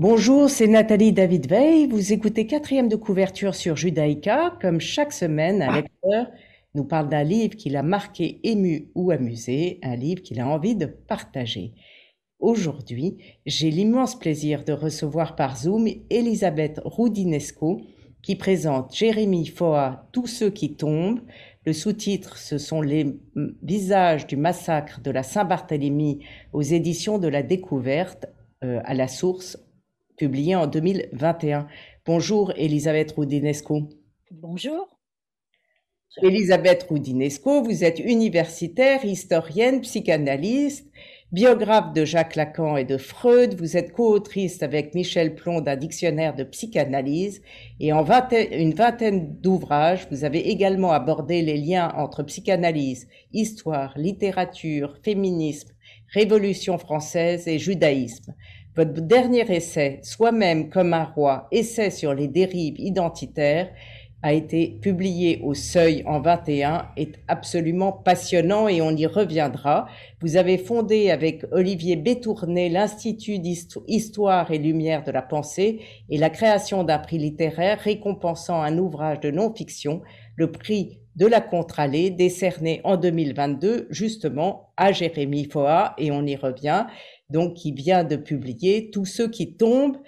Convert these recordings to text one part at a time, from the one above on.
Bonjour, c'est Nathalie David Veil. Vous écoutez quatrième de couverture sur Judaïka. Comme chaque semaine, un lecteur nous parle d'un livre qui l'a marqué, ému ou amusé, un livre qu'il a envie de partager. Aujourd'hui, j'ai l'immense plaisir de recevoir par Zoom Elisabeth Roudinesco qui présente Jérémy Foa Tous ceux qui tombent. Le sous-titre, ce sont les visages du massacre de la Saint-Barthélemy aux éditions de la Découverte euh, à la source, publié en 2021. Bonjour Elisabeth Roudinesco. Bonjour. Elisabeth Roudinesco, vous êtes universitaire, historienne, psychanalyste, biographe de Jacques Lacan et de Freud. Vous êtes co-autrice avec Michel Plon d'un dictionnaire de psychanalyse et en une vingtaine d'ouvrages, vous avez également abordé les liens entre psychanalyse, histoire, littérature, féminisme, révolution française et judaïsme. Votre dernier essai, Soi-même comme un roi, essai sur les dérives identitaires, a été publié au Seuil en 21 est absolument passionnant et on y reviendra. Vous avez fondé avec Olivier Bétourné l'Institut d'Histoire et Lumière de la Pensée et la création d'un prix littéraire récompensant un ouvrage de non-fiction, le prix de la Contralée décerné en 2022 justement à Jérémy Foa et on y revient donc qui vient de publier Tous ceux qui tombent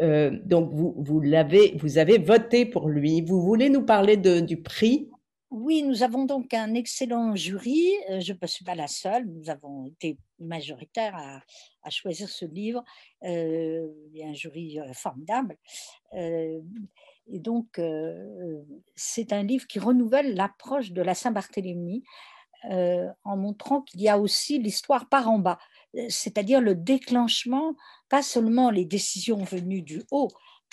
euh, donc, vous, vous, l'avez, vous avez voté pour lui. Vous voulez nous parler du prix? Oui, nous avons donc un excellent jury. Euh, je ne suis pas la seule. Nous avons été majoritaires à, à choisir ce livre. Euh, il y a un jury formidable. et donc, c'est un livre qui renouvelle l'approche de la Saint-Barthélemy en montrant qu'il y a aussi l'histoire par en bas c'est-à-dire le déclenchement, pas seulement les décisions venues du haut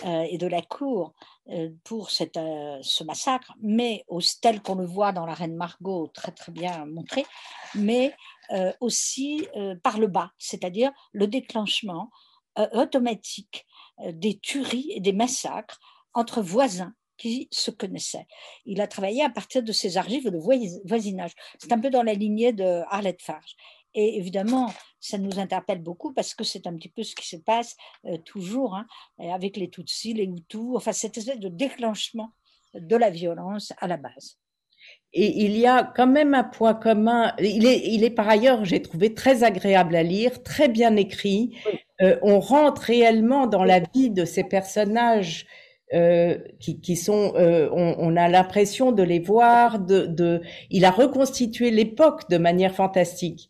euh, et de la cour euh, pour euh, ce massacre, mais tel qu'on le voit dans la Reine Margot, très très bien montré, mais aussi par le bas, c'est-à-dire le déclenchement automatique des tueries et des massacres entre voisins qui se connaissaient. Il a travaillé à partir de ces archives de voisinage. C'est un peu dans la lignée de Arlette Farge. Et évidemment, ça nous interpelle beaucoup parce que c'est un petit peu ce qui se passe euh, toujours hein, avec les Tutsis, les Hutus, enfin cette espèce de déclenchement de la violence à la base. Et il y a quand même un point commun. Il est, il est par ailleurs, j'ai trouvé très agréable à lire, très bien écrit. Euh, on rentre réellement dans la vie de ces personnages euh, qui, qui, sont, euh, on, on, a l'impression de les voir. De, de, il a reconstitué l'époque de manière fantastique.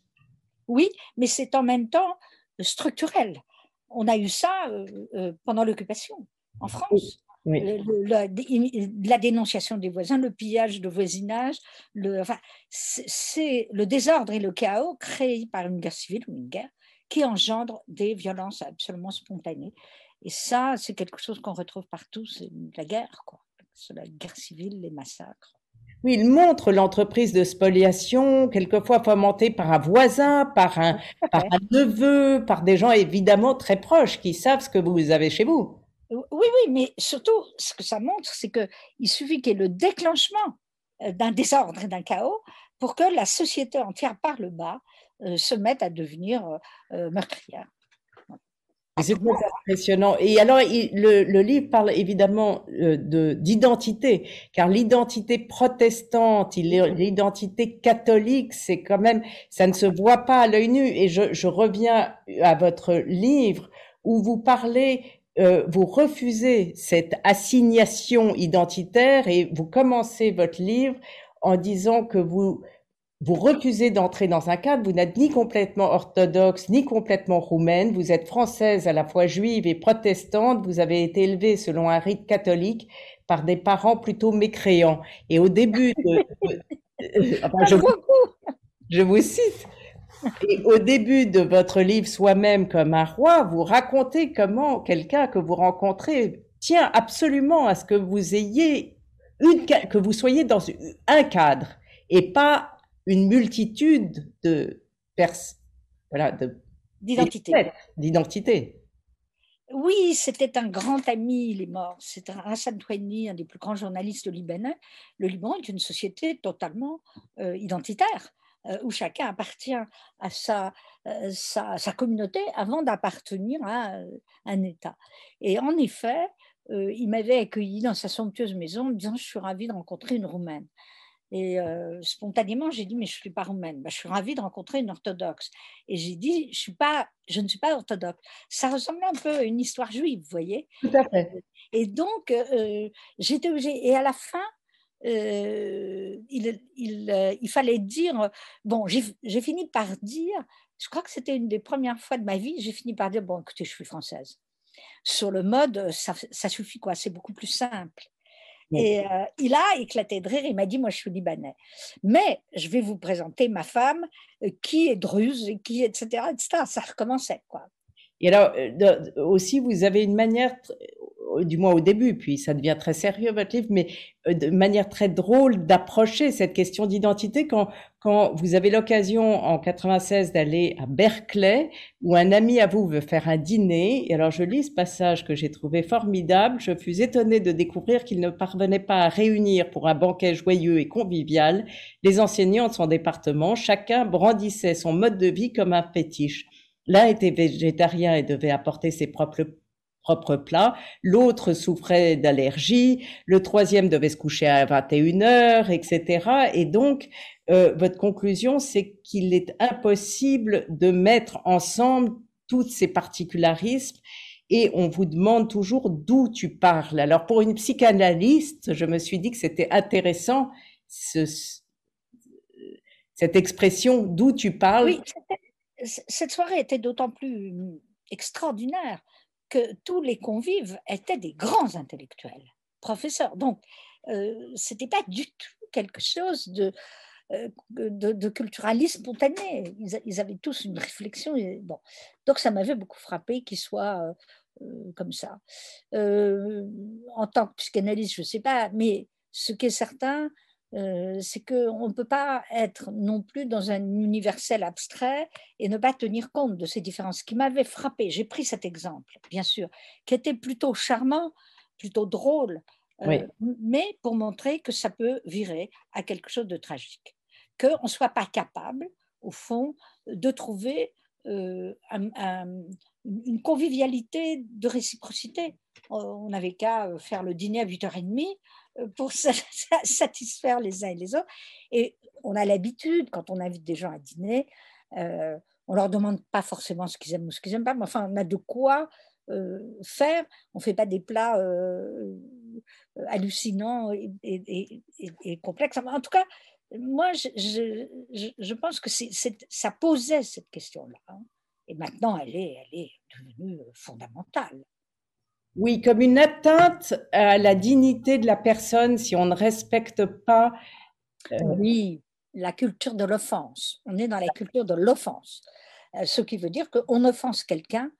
Oui, mais c'est en même temps structurel. On a eu ça euh, euh, pendant l'occupation en France. la, dénonciation des voisins, le pillage de voisinage, le, c'est le désordre et le chaos créés par une guerre civile ou une guerre qui engendre des violences absolument spontanées. Et ça, c'est quelque chose qu'on retrouve partout, c'est la guerre, quoi. La guerre civile, les massacres. Oui, il montre l'entreprise de spoliation, quelquefois fomentée par un voisin, par un, par un neveu, par des gens évidemment très proches qui savent ce que vous avez chez vous. Oui, oui, mais surtout, ce que ça montre, c'est qu'il suffit qu'il y ait le déclenchement euh, d'un désordre et d'un chaos pour que la société entière par le bas euh, se mette à devenir euh, meurtrière. C'est impressionnant. Et alors, le, le, livre parle évidemment euh, de d'identité, car l'identité protestante, l'identité catholique, c'est quand même, ça ne se voit pas à l'œil nu. Et je, je, reviens à votre livre où vous parlez, euh, vous refusez cette assignation identitaire et vous commencez votre livre en disant que vous vous refusez d'entrer dans un cadre, vous n'êtes ni complètement orthodoxe, ni complètement roumaine, vous êtes française à la fois juive et protestante, vous avez été élevée selon un rite catholique par des parents plutôt mécréants. Et au début de... je, vous, je vous cite. Et au début de votre livre Soi-même comme un roi, vous racontez comment quelqu'un que vous rencontrez tient absolument à ce que vous ayez une, que vous soyez dans un cadre et pas une multitude de voilà, d'identité. Oui, c'était un grand ami, il est mort. C'est Hassan Touani, un des plus grands journalistes libanais. Le Liban est une société totalement euh, identitaire. où chacun appartient à sa, sa, communauté avant d'appartenir à un État. Et en effet, il m'avait accueilli dans sa somptueuse maison en me disant Je suis ravie de rencontrer une Roumaine. Et spontanément, j'ai dit, mais je ne suis pas roumaine. Bah, je suis ravie de rencontrer une orthodoxe. Et j'ai dit, je, suis pas, je ne suis pas orthodoxe. Ça ressemblait un peu à une histoire juive, vous voyez? Tout à fait. Et donc, j'étais obligée. Et à la fin, il, il, il, fallait dire, bon, j'ai fini par dire, je crois que c'était une des premières fois de ma vie, j'ai fini par dire, bon, écoutez, je suis française. Sur le mode, ça, ça suffit quoi, c'est beaucoup plus simple. Et euh, il a éclaté de rire, il m'a dit, moi je suis libanais. Mais je vais vous présenter ma femme euh, qui est druze, qui, etc., etc. Ça recommençait, quoi. Et alors, euh, aussi, vous avez une manière du moins au début, puis ça devient très sérieux votre livre, mais euh, de manière très drôle d'approcher cette question d'identité quand, quand vous avez l'occasion en 96 d'aller à Berkeley, où un ami à vous veut faire un dîner. Et alors je lis ce passage que j'ai trouvé formidable. Je fus étonnée de découvrir qu'il ne parvenait pas à réunir pour un banquet joyeux et convivial les enseignants de son département. Chacun brandissait son mode de vie comme un fétiche. L'un était végétarien et devait apporter ses propres propre plat, l'autre souffrait d'allergie, le troisième devait se coucher à 21 heures, etc. Et donc, euh, votre conclusion, c'est qu'il est impossible de mettre ensemble tous ces particularismes et on vous demande toujours d'où tu parles. Alors pour une psychanalyste, je me suis dit que c'était intéressant cette expression d'où tu parles. Oui, cette soirée était d'autant plus extraordinaire que tous les convives étaient des grands intellectuels, professeurs. Donc, euh, ce n'était pas du tout quelque chose de, euh, de, culturalisme spontané. Ils, avaient tous une réflexion. Bon. Donc, ça m'avait beaucoup frappé qu'ils soient euh, comme ça. en tant que psychanalyste, je ne sais pas, mais ce qui est certain, euh, c'est qu'on ne peut pas être non plus dans un universel abstrait et ne pas tenir compte de ces différences. Ce qui m'avait frappé, j'ai pris cet exemple, bien sûr, qui était plutôt charmant, plutôt drôle, euh, mais pour montrer que ça peut virer à quelque chose de tragique. Qu'on ne soit pas capable, au fond, de trouver euh, une convivialité de réciprocité. On n'avait qu'à faire le dîner à 8h30 pour satisfaire les uns et les autres. Et on a l'habitude, quand on invite des gens à dîner, euh, on leur demande pas forcément ce qu'ils aiment ou ce qu'ils n'aiment pas, mais enfin, on a de quoi euh, faire. On fait pas des plats euh, hallucinants et, complexes. En tout cas, moi, je, pense que ça posait cette question-là. Hein. Et maintenant, elle est, elle est devenue fondamentale. Oui, comme une atteinte à la dignité de la personne si on ne respecte pas. Euh, oui, la culture de l'offense. On est dans la culture de l'offense. Euh, ce qui veut dire qu'on offense quelqu'un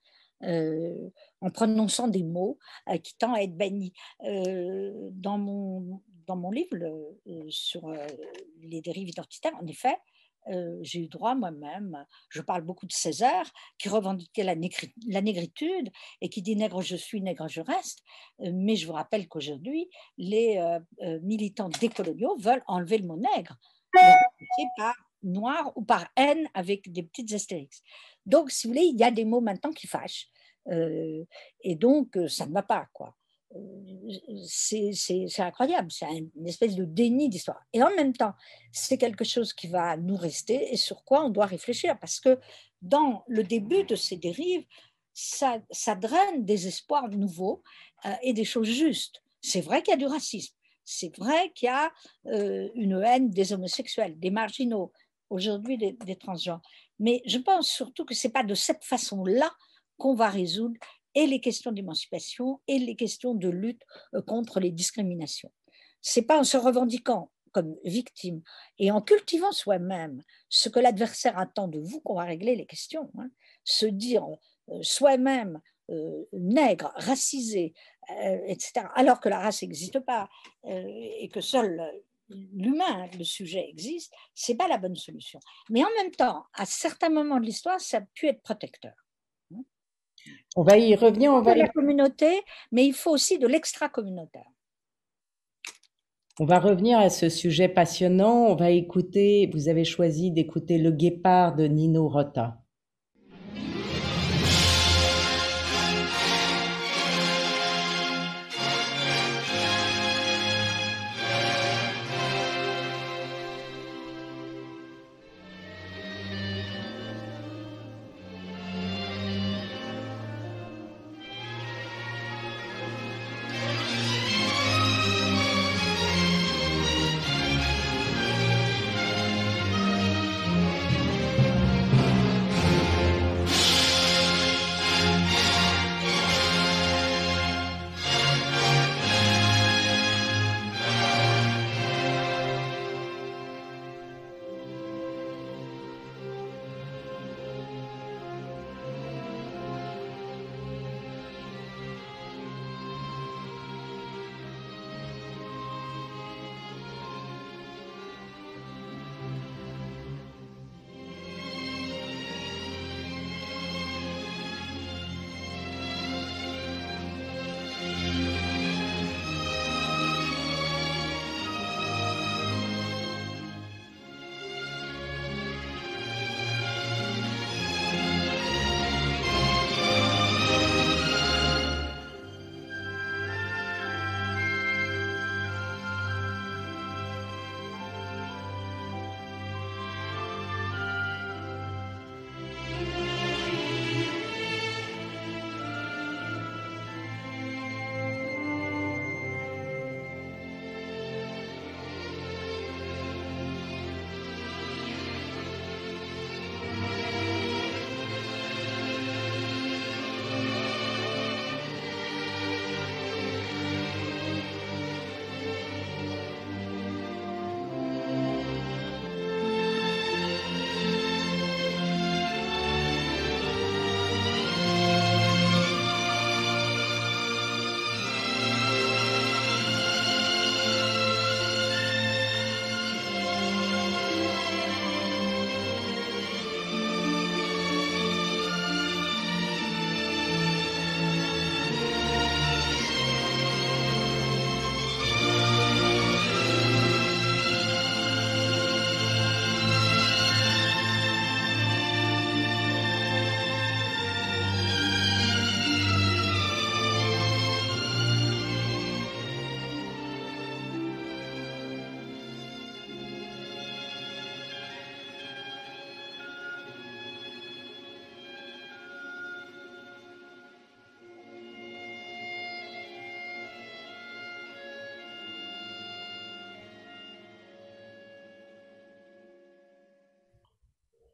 euh, en prononçant des mots qui tendent à être bannis. dans, mon, dans mon livre sur les dérives identitaires, en effet, euh, j'ai eu droit moi-même, je parle beaucoup de César, qui revendiquait la, négritude et qui dit nègre je suis, nègre je reste. Euh, mais je vous rappelle qu'aujourd'hui, les euh, militants décoloniaux veulent enlever le mot nègre, par noir ou par haine avec des petites astérix. Donc, si vous voulez, il y a des mots maintenant qui fâchent. et donc, ça ne va pas, quoi c'est incroyable, c'est une espèce de déni d'histoire. Et en même temps, c'est quelque chose qui va nous rester et sur quoi on doit réfléchir, parce que dans le début de ces dérives, ça, ça draine des espoirs nouveaux euh, et des choses justes. C'est vrai qu'il y a du racisme, c'est vrai qu'il y a euh, une haine des homosexuels, des marginaux, aujourd'hui des, des transgenres. Mais je pense surtout que ce n'est pas de cette façon-là qu'on va résoudre et les questions d'émancipation et les questions de lutte euh, contre les discriminations. C'est pas en se revendiquant comme victime et en cultivant soi-même ce que l'adversaire attend de vous qu'on va régler les questions. Hein. Se dire euh, soi-même euh, nègre, racisé, etc., alors que la race n'existe pas et que seul l'humain, le sujet existe, c'est pas la bonne solution. Mais en même temps, à certains moments de l'histoire, ça a pu être protecteur. On va y revenir. On va la communauté, mais il faut aussi de l'extra-communautaire. On va revenir à ce sujet passionnant. On va écouter, vous avez choisi d'écouter Le Guépard de Nino Rota.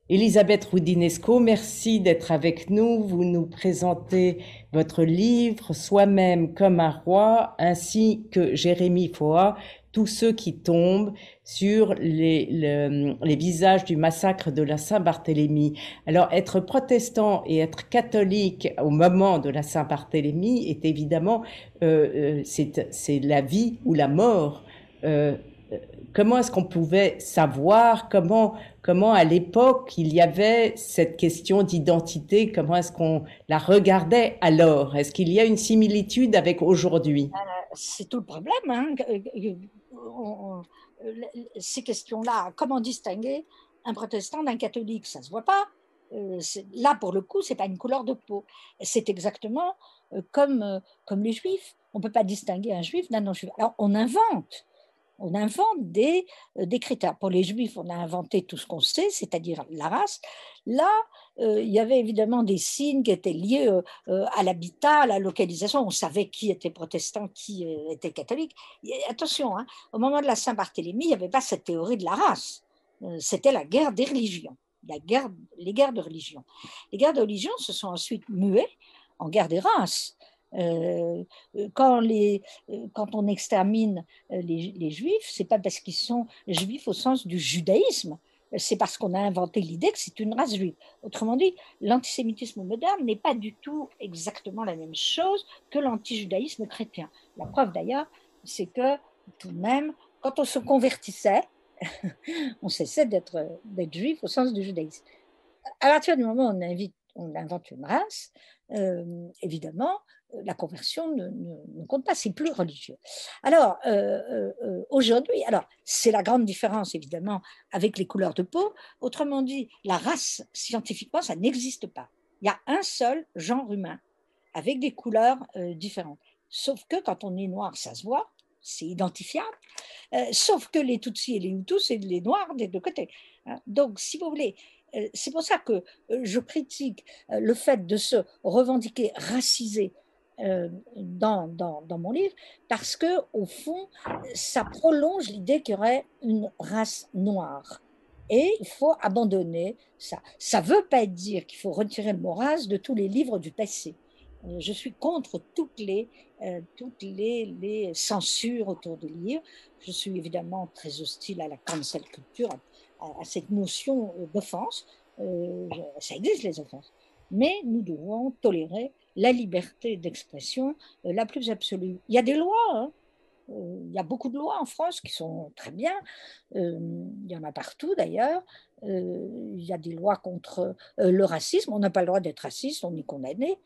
Elisabeth Roudinesco, merci d'être avec nous. Vous nous présentez votre livre Soi-même comme un roi, ainsi que Jérémie Foa, Tous ceux qui tombent sur les, visages du massacre de la Saint-Barthélemy. Alors, être protestant et être catholique au moment de la Saint-Barthélemy est évidemment, euh, euh c'est la vie ou la mort. Euh, comment est-ce qu'on pouvait savoir comment comment à l'époque il y avait cette question d'identité, comment est-ce qu'on la regardait alors? Est-ce qu'il y a une similitude avec aujourd'hui? Euh, C'est tout le problème. Hein. Ces questions-là, comment distinguer un protestant d'un catholique? Ça se voit pas. Euh, là, pour le coup, c'est pas une couleur de peau. C'est exactement euh, comme, comme les juifs. On peut pas distinguer un juif d'un non-juif. Alors, on invente on invente des, euh, des, critères. Pour les juifs, on a inventé tout ce qu'on sait, c'est-à-dire la race. Là, euh, il y avait évidemment des signes qui étaient liés euh, à l'habitat, à la localisation. On savait qui était protestant, qui était catholique. attention, hein, au moment de la Saint-Barthélemy, il n'y avait pas cette théorie de la race. C'était la guerre des religions, la guerre, les guerres de religion. Les guerres de religion se sont ensuite muées en guerre des races. Euh, euh, quand, euh, on extermine les, les juifs, c'est pas parce qu'ils sont juifs au sens du judaïsme, c'est parce qu'on a inventé l'idée que c'est une race juive. Autrement dit, l'antisémitisme moderne n'est pas du tout exactement la même chose que l'antijudaïsme chrétien. La preuve d'ailleurs, c'est que tout de même, quand on se convertissait, on cessait d'être juif au sens du judaïsme. À partir du moment où on invente une race, évidemment, la conversion ne, compte pas, c'est plus religieux. Alors, aujourd'hui, alors c'est la grande différence, évidemment, avec les couleurs de peau. Autrement dit, la race, scientifiquement, ça n'existe pas. Il y a un seul genre humain, avec des couleurs différentes. Sauf que quand on est noir, ça se voit, c'est identifiable. Euh, sauf que les Tutsis et les Hutus, c'est les Noirs des deux côtés. Hein. Donc, si vous voulez, euh, c'est pour ça que euh, je critique le fait de se revendiquer racisé dans, mon livre, parce que au fond, ça prolonge l'idée qu'il y aurait une race noire. Et il faut abandonner ça. Ça ne veut pas dire qu'il faut retirer le mot race de tous les livres du passé. Je suis contre toutes les euh, toutes les, censures autour du livre. Je suis évidemment très hostile à la cancel culture, cette notion euh, d'offense. Euh, ça existe les offenses. Mais nous devons tolérer la liberté d'expression la plus absolue. Il y a des lois, hein. il y a beaucoup de lois en France qui sont très bien, il y en a partout d'ailleurs, il y a des lois contre le racisme, on n'a pas le droit d'être raciste, on est condamné,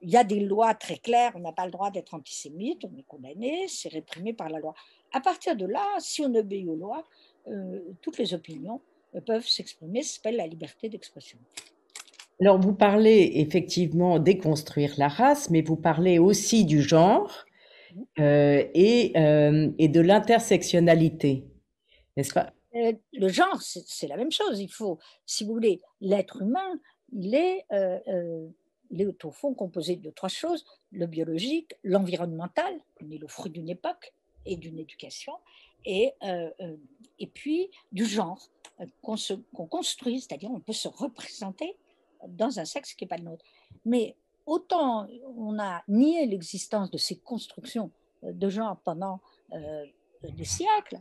il y a des lois très claires, on n'a pas le droit d'être antisémite, on est condamné, c'est réprimé par la loi. À partir de là, si on obéit aux lois, toutes les opinions peuvent s'exprimer, ça s'appelle la liberté d'expression. Alors, vous parlez effectivement déconstruire la race, mais vous parlez aussi du genre mmh. et, et de l'intersectionnalité, n'est-ce pas? Euh, le genre, c'est la même chose. Il faut, si vous voulez, l'être humain, il est, euh, euh, il est au fond composé de trois choses le biologique, l'environnemental, on est le fruit d'une époque et d'une éducation, et, et puis du genre qu'on construit, c'est-à-dire on peut se représenter dans un sexe qui n'est pas le nôtre. Mais autant on a nié l'existence de ces constructions de genre pendant des siècles,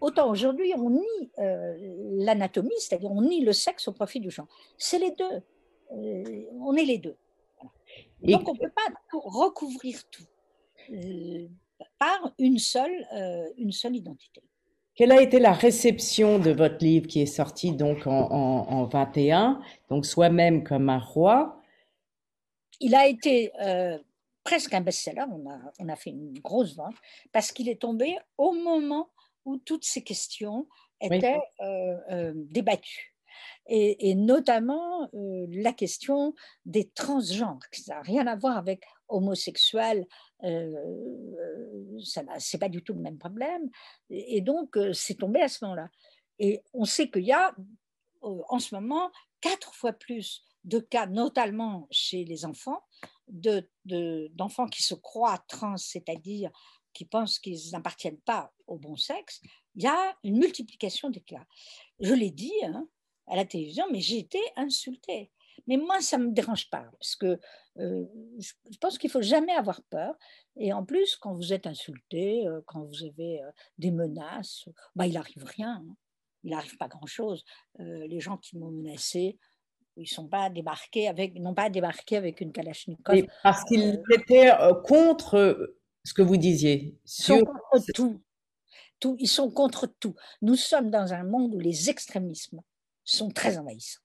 autant aujourd'hui on nie euh, l'anatomie, c'est-à-dire on nie le sexe au profit du genre. C'est les deux. Euh, on est les deux. Donc on ne peut pas recouvrir tout euh, par une seule, une seule identité. Quelle a été la réception de votre livre qui est sorti donc en, en, 21, donc soi-même comme un roi? Il a été presque un best-seller, on a, on a fait une grosse vente, parce qu'il est tombé au moment où toutes ces questions étaient euh, euh, débattues. Et, notamment euh, la question des transgenres, qui n'a rien à voir avec homosexuel, ce n'est pas du tout le même problème. Et, donc, c'est tombé à ce moment-là. Et on sait qu'il y a en ce moment quatre fois plus de cas, notamment chez les enfants, d'enfants de, qui se croient trans, c'est-à-dire qui pensent qu'ils n'appartiennent pas au bon sexe, il y a une multiplication des cas. Je l'ai dit hein, à la télévision, mais j'ai été insultée. Mais moi, ça ne me dérange pas, parce que euh, je pense qu'il faut jamais avoir peur. Et en plus, quand vous êtes insulté, euh, quand vous avez euh, des menaces, bah, il n'arrive rien. Hein. Il n'arrive pas grand-chose. les gens qui m'ont menacé, ils sont pas débarqués avec, n'ont pas débarqué avec une kalachnikov. parce qu'ils étaient contre ce que vous disiez. Sur... contre tout. tout. Ils sont contre tout. Nous sommes dans un monde où les extrémismes sont très envahissants,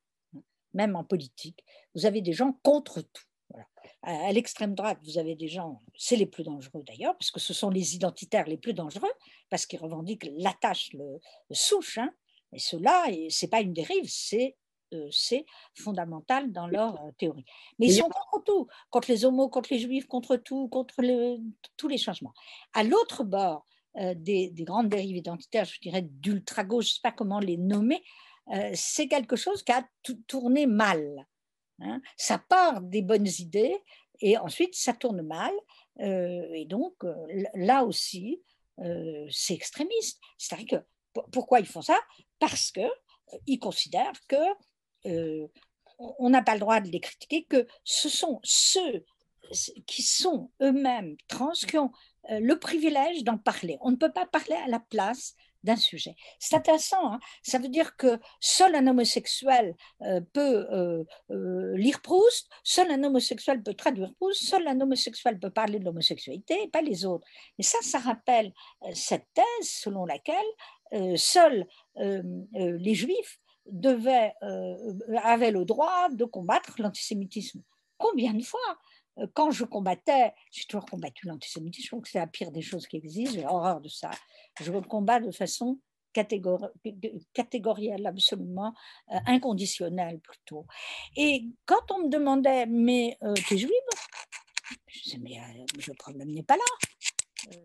même en politique. Vous avez des gens contre tout. À l'extrême droite, vous avez des gens, c'est les plus dangereux d'ailleurs, parce que ce sont les identitaires les plus dangereux, parce qu'ils revendiquent l'attache, le, souche. Hein. Et cela, ce n'est pas une dérive, c'est euh, fondamental dans leur euh, théorie. Mais ils sont contre tout, contre les homos, contre les juifs, contre tout, contre tous les changements. À l'autre bord euh, des, grandes dérives identitaires, je dirais d'ultra-gauche, je ne sais pas comment les nommer, c'est quelque chose qui a tourné mal. Hein. Ça part des bonnes idées et ensuite ça tourne mal. et donc là aussi, c'est extrémiste. C'est-à-dire que pourquoi ils font ça? Parce que ils considèrent que euh, on n'a pas le droit de les critiquer, que ce sont ceux qui sont eux-mêmes trans qui ont euh, le privilège d'en parler. On ne peut pas parler à la place d'un sujet. C'est intéressant, hein. ça veut dire que seul un homosexuel euh, peut lire Proust, seul un homosexuel peut traduire Proust, seul un homosexuel peut parler de l'homosexualité, pas les autres. Et ça, ça rappelle cette thèse selon laquelle seuls les juifs devait, euh, avait le droit de combattre l'antisémitisme. combien de fois euh, quand je combattais, j'ai toujours combattu l'antisémitisme, je trouve que c'est la pire des choses qui existent, j'ai horreur de ça. Je le combats de façon catégorielle, absolument euh, inconditionnelle plutôt. Et quand on me demandait, mais euh, tu es juive? Je disais, mais le problème n'est pas là.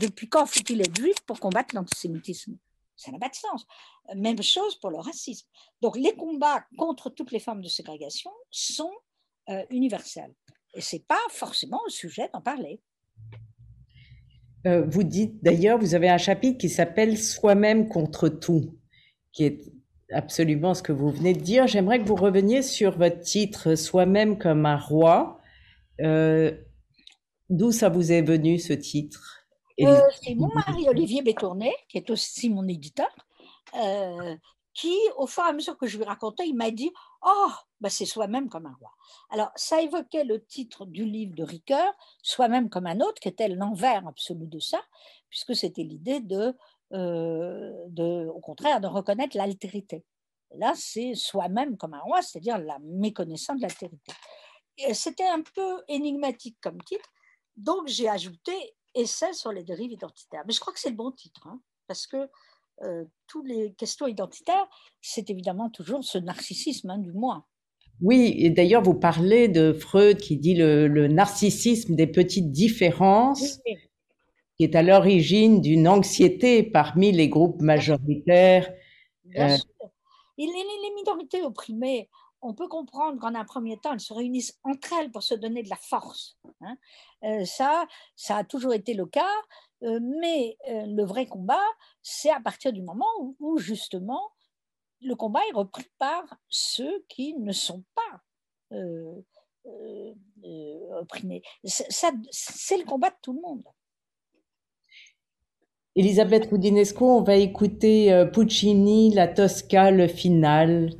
depuis quand faut-il être juif pour combattre l'antisémitisme? Ça n'a pas de sens. Même chose pour le racisme. Donc les combats contre toutes les formes de ségrégation sont universels. Et ce n'est pas forcément le sujet d'en parler. Euh, vous dites d'ailleurs, vous avez un chapitre qui s'appelle Soi-même contre tout, qui est absolument ce que vous venez de dire. J'aimerais que vous reveniez sur votre titre Soi-même comme un roi. Euh, d'où ça vous est venu ce titre? Euh, C'est mon mari Olivier Bétournet, qui est aussi mon éditeur, qui, au fur et à mesure que je lui racontais, il m'a dit Oh, bah c'est soi-même comme un roi. Alors, ça évoquait le titre du livre de Ricoeur, Soi-même comme un autre, qui était l'envers absolu de ça, puisque c'était l'idée de, euh, de, au contraire, de reconnaître l'altérité. Là, c'est soi-même comme un roi, c'est-à-dire la méconnaissance de l'altérité. C'était un peu énigmatique comme titre, donc j'ai ajouté Essai sur les dérives identitaires. Mais je crois que c'est le bon titre, hein, parce que euh, toutes les questions identitaires, c'est évidemment toujours ce narcissisme hein, du moi. Oui, et d'ailleurs, vous parlez de Freud qui dit le, narcissisme des petites différences, qui est à l'origine d'une anxiété parmi les groupes majoritaires. Bien euh, sûr. les, les, minorités opprimées, on peut comprendre qu'en un premier temps, elles se réunissent entre elles pour se donner de la force. Hein. Euh, ça, ça a toujours été le cas. Euh, mais euh, le vrai combat, c'est à partir du moment où, justement le combat est repris par ceux qui ne sont pas opprimés. C'est le combat de tout le monde. Elisabeth Roudinesco, on va écouter Puccini, la Tosca, le final.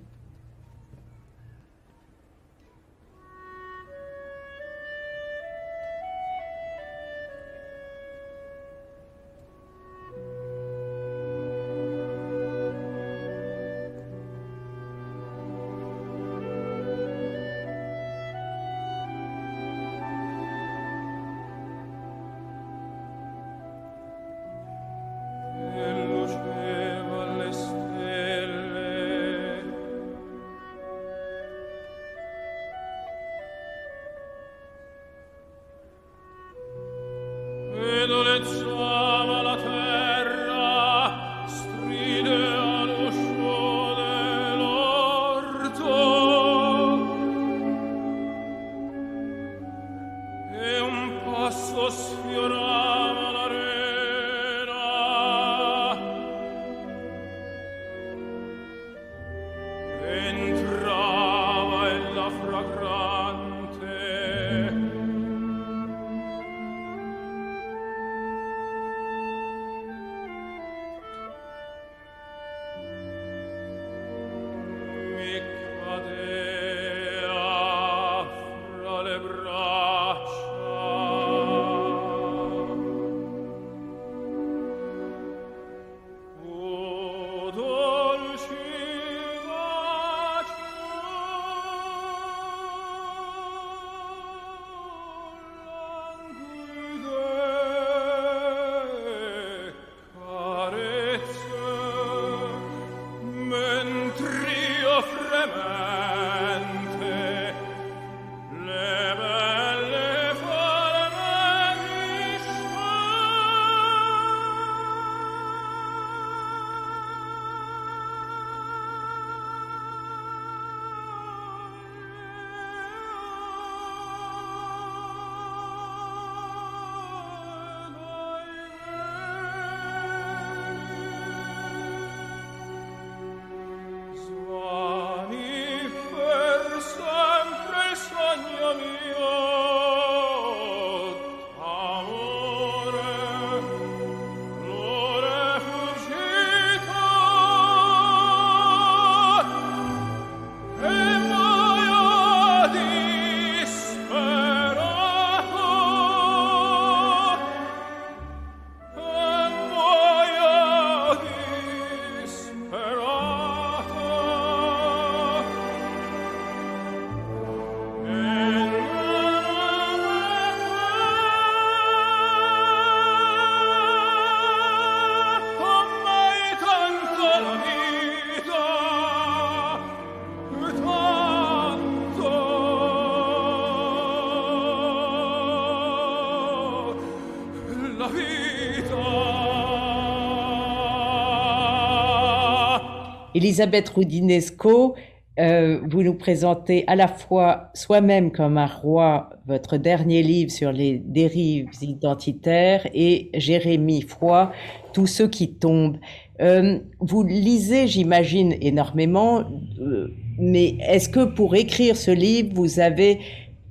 Elisabeth Roudinesco, euh, vous nous présentez à la fois soi-même comme un roi, votre dernier livre sur les dérives identitaires, et Jérémie Foy, Tous ceux qui tombent. Euh, vous lisez, j'imagine, énormément, euh, mais est-ce que pour écrire ce livre, vous avez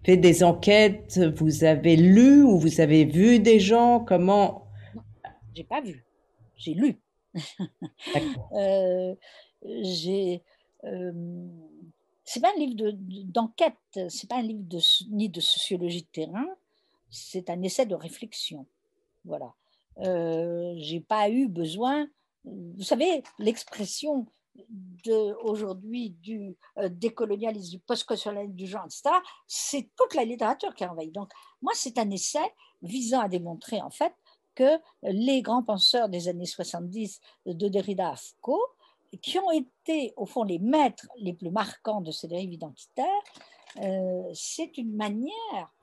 fait des enquêtes, vous avez lu ou vous avez vu des gens? Comment? J'ai pas vu, j'ai lu. euh, j'ai euh, c'est pas un livre d'enquête, de, c'est pas un livre ni de sociologie de terrain, c'est un essai de réflexion. Voilà. Euh, j'ai pas eu besoin. Vous savez, l'expression aujourd'hui du euh, décolonialisme, du postcolonialisme, du genre, etc., c'est toute la littérature qui envahit. Donc, moi, c'est un essai visant à démontrer, en fait, que les grands penseurs des années 70 de Derrida à Foucault qui ont été, au fond, les maîtres les plus marquants de ces dérives identitaires, euh, c'est une manière,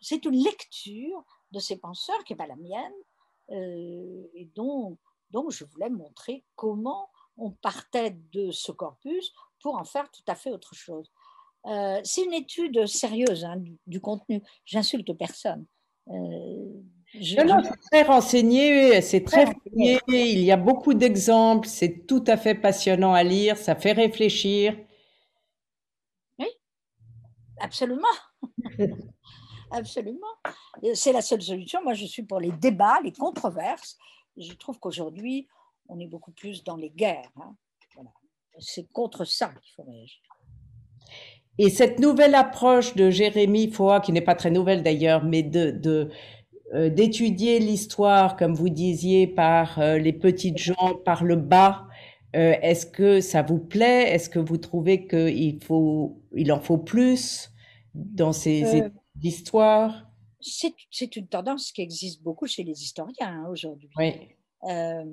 c'est une lecture de ces penseurs qui n'est pas la mienne, euh, et dont, donc je voulais montrer comment on partait de ce corpus pour en faire tout à fait autre chose. Euh, c'est une étude sérieuse hein, du, contenu. J'insulte personne. Non, c'est très renseigné, c'est très renseigné. Il y a beaucoup d'exemples, c'est tout à fait passionnant à lire, ça fait réfléchir. Oui, absolument. absolument. C'est la seule solution. Moi, je suis pour les débats, les controverses. Je trouve qu'aujourd'hui, on est beaucoup plus dans les guerres. Hein. Voilà. C'est contre ça qu'il faut réagir. Et cette nouvelle approche de Jérémy Foa, qui n'est pas très nouvelle d'ailleurs, mais de, de d'étudier l'histoire, comme vous disiez, par euh, les petites gens, par le bas. Euh, est-ce que ça vous plaît? Est-ce que vous trouvez qu'il faut, il en faut plus dans ces histoires? C'est une tendance qui existe beaucoup chez les historiens hein, aujourd'hui. Oui. Euh,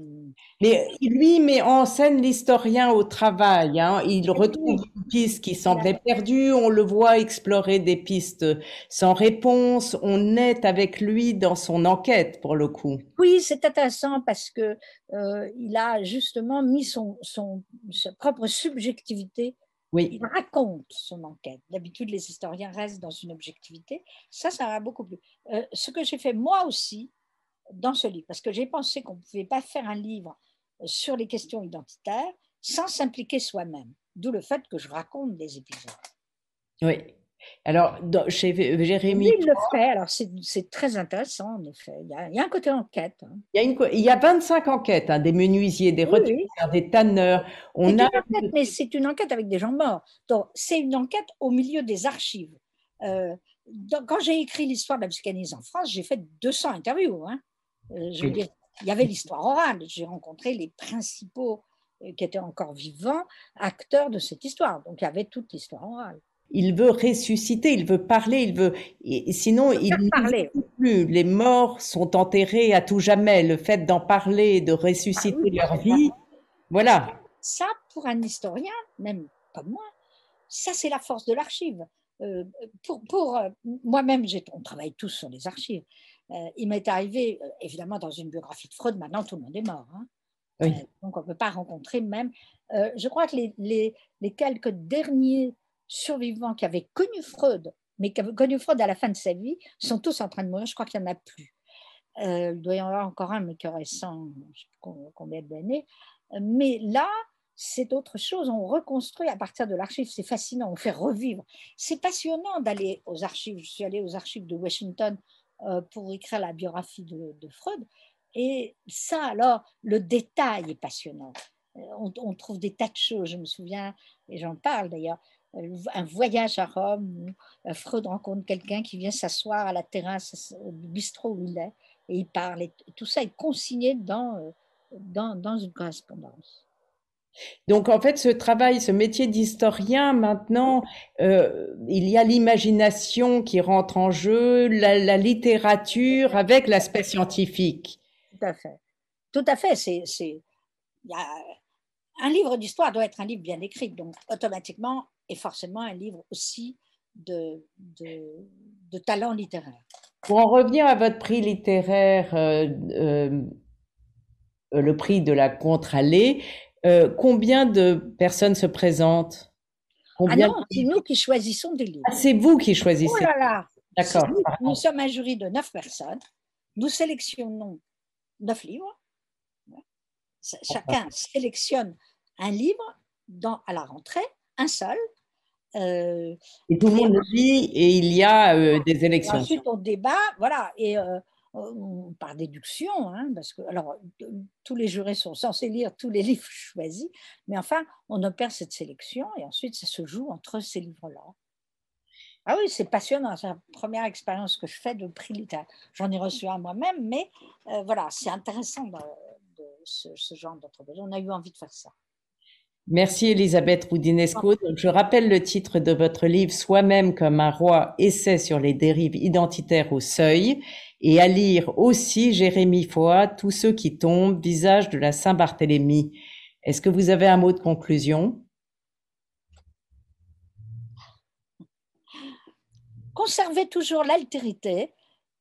mais lui met en scène l'historien au travail. Hein. Il retrouve une piste qui semblait perdue. On le voit explorer des pistes sans réponse. On est avec lui dans son enquête, pour le coup. Oui, c'est intéressant parce que euh, il a justement mis son, son sa propre subjectivité. Oui. Il raconte son enquête. D'habitude, les historiens restent dans une objectivité. Ça, ça m'a beaucoup plu. Euh, ce que j'ai fait moi aussi, dans ce livre, parce que j'ai pensé qu'on ne pouvait pas faire un livre sur les questions identitaires sans s'impliquer soi-même, d'où le fait que je raconte des épisodes. Oui. Alors, chez Jérémy. il le fait, alors c'est très intéressant en effet. Il y a, il y a un côté enquête. Hein. Il, y a une, il, y a 25 enquêtes, hein, des menuisiers, des oui, des tanneurs. On a... Enquête, mais c'est une enquête avec des gens morts. Donc, c'est une enquête au milieu des archives. Euh, donc, quand j'ai écrit l'histoire de la psychanalyse en France, j'ai fait 200 interviews. Hein. Euh, je veux dire, il y avait l'histoire orale. J'ai rencontré les principaux euh, qui étaient encore vivants, acteurs de cette histoire. Donc il y avait toute l'histoire orale. Il veut ressusciter, il veut parler, il veut. Et sinon, il ne parler. plus. Les morts sont enterrés à tout jamais. Le fait d'en parler, de ressusciter ah leur vie, voilà. Ça, pour un historien, même comme moi, ça c'est la force de l'archive. Euh, pour, pour moi-même, on travaille tous sur les archives. Euh, il m'est arrivé, euh, évidemment, dans une biographie de Freud, maintenant tout le monde est mort. Hein. Euh, donc on ne peut pas rencontrer même. je crois que les, les, les, quelques derniers survivants qui avaient connu Freud, mais qui avaient connu Freud à la fin de sa vie, sont tous en train de mourir. Je crois qu'il n'y en a plus. il doit y en avoir encore un, mais qui aurait 100, je sais combien d'années. Mais là, c'est autre chose. On reconstruit à partir de l'archive. C'est fascinant. On fait revivre. C'est passionnant d'aller aux archives. Je suis allée aux archives de Washington pour écrire la biographie de, Freud. Et ça, alors, le détail est passionnant. Euh, on, trouve des tas de choses. Je me souviens, et j'en parle d'ailleurs, euh, un voyage à Rome où Freud rencontre quelqu'un qui vient s'asseoir à la terrasse du bistrot où il est et il parle. Et tout ça est consigné dans, dans une correspondance. Donc en fait, ce travail, ce métier d'historien, maintenant, euh, il y a l'imagination qui rentre en jeu, la, littérature avec l'aspect scientifique. Tout à fait. Tout à fait. C'est, c'est, y a, un livre d'histoire doit être un livre bien écrit, donc automatiquement et forcément un livre aussi de, de, de talent littéraire. Pour en revenir à votre prix littéraire, euh, euh, le prix de la contre-allée, combien de personnes se présentent? Ah non, c'est nous qui choisissons des livres. Ah, c'est vous qui choisissez. Oh là là D'accord. Nous, sommes un jury de neuf personnes. Nous sélectionnons neuf livres. Chacun sélectionne un livre dans, à la rentrée, un seul. Euh, et tout le monde le lit et il y a euh, des élections. ensuite, on débat, voilà, et euh, par déduction, hein, parce que alors tous les jurés sont censés lire tous les livres choisis, mais enfin, on opère cette sélection et ensuite ça se joue entre ces livres-là. Ah oui, c'est passionnant. C'est la première expérience que je fais de prix littéraire. J'en ai reçu un moi-même, mais voilà, c'est intéressant de, ce, ce, genre d'entreprise. On a eu envie de faire ça. Merci Elisabeth Roudinesco. je rappelle le titre de votre livre Soi-même comme un roi, essai sur les dérives identitaires au seuil, et à lire aussi Jérémie Foy, Tous ceux qui tombent, visage de la Saint-Barthélemy. Est-ce que vous avez un mot de conclusion? Conservez toujours l'altérité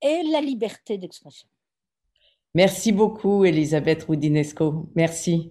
et la liberté d'expression. Merci beaucoup, Elisabeth Roudinesco. Merci.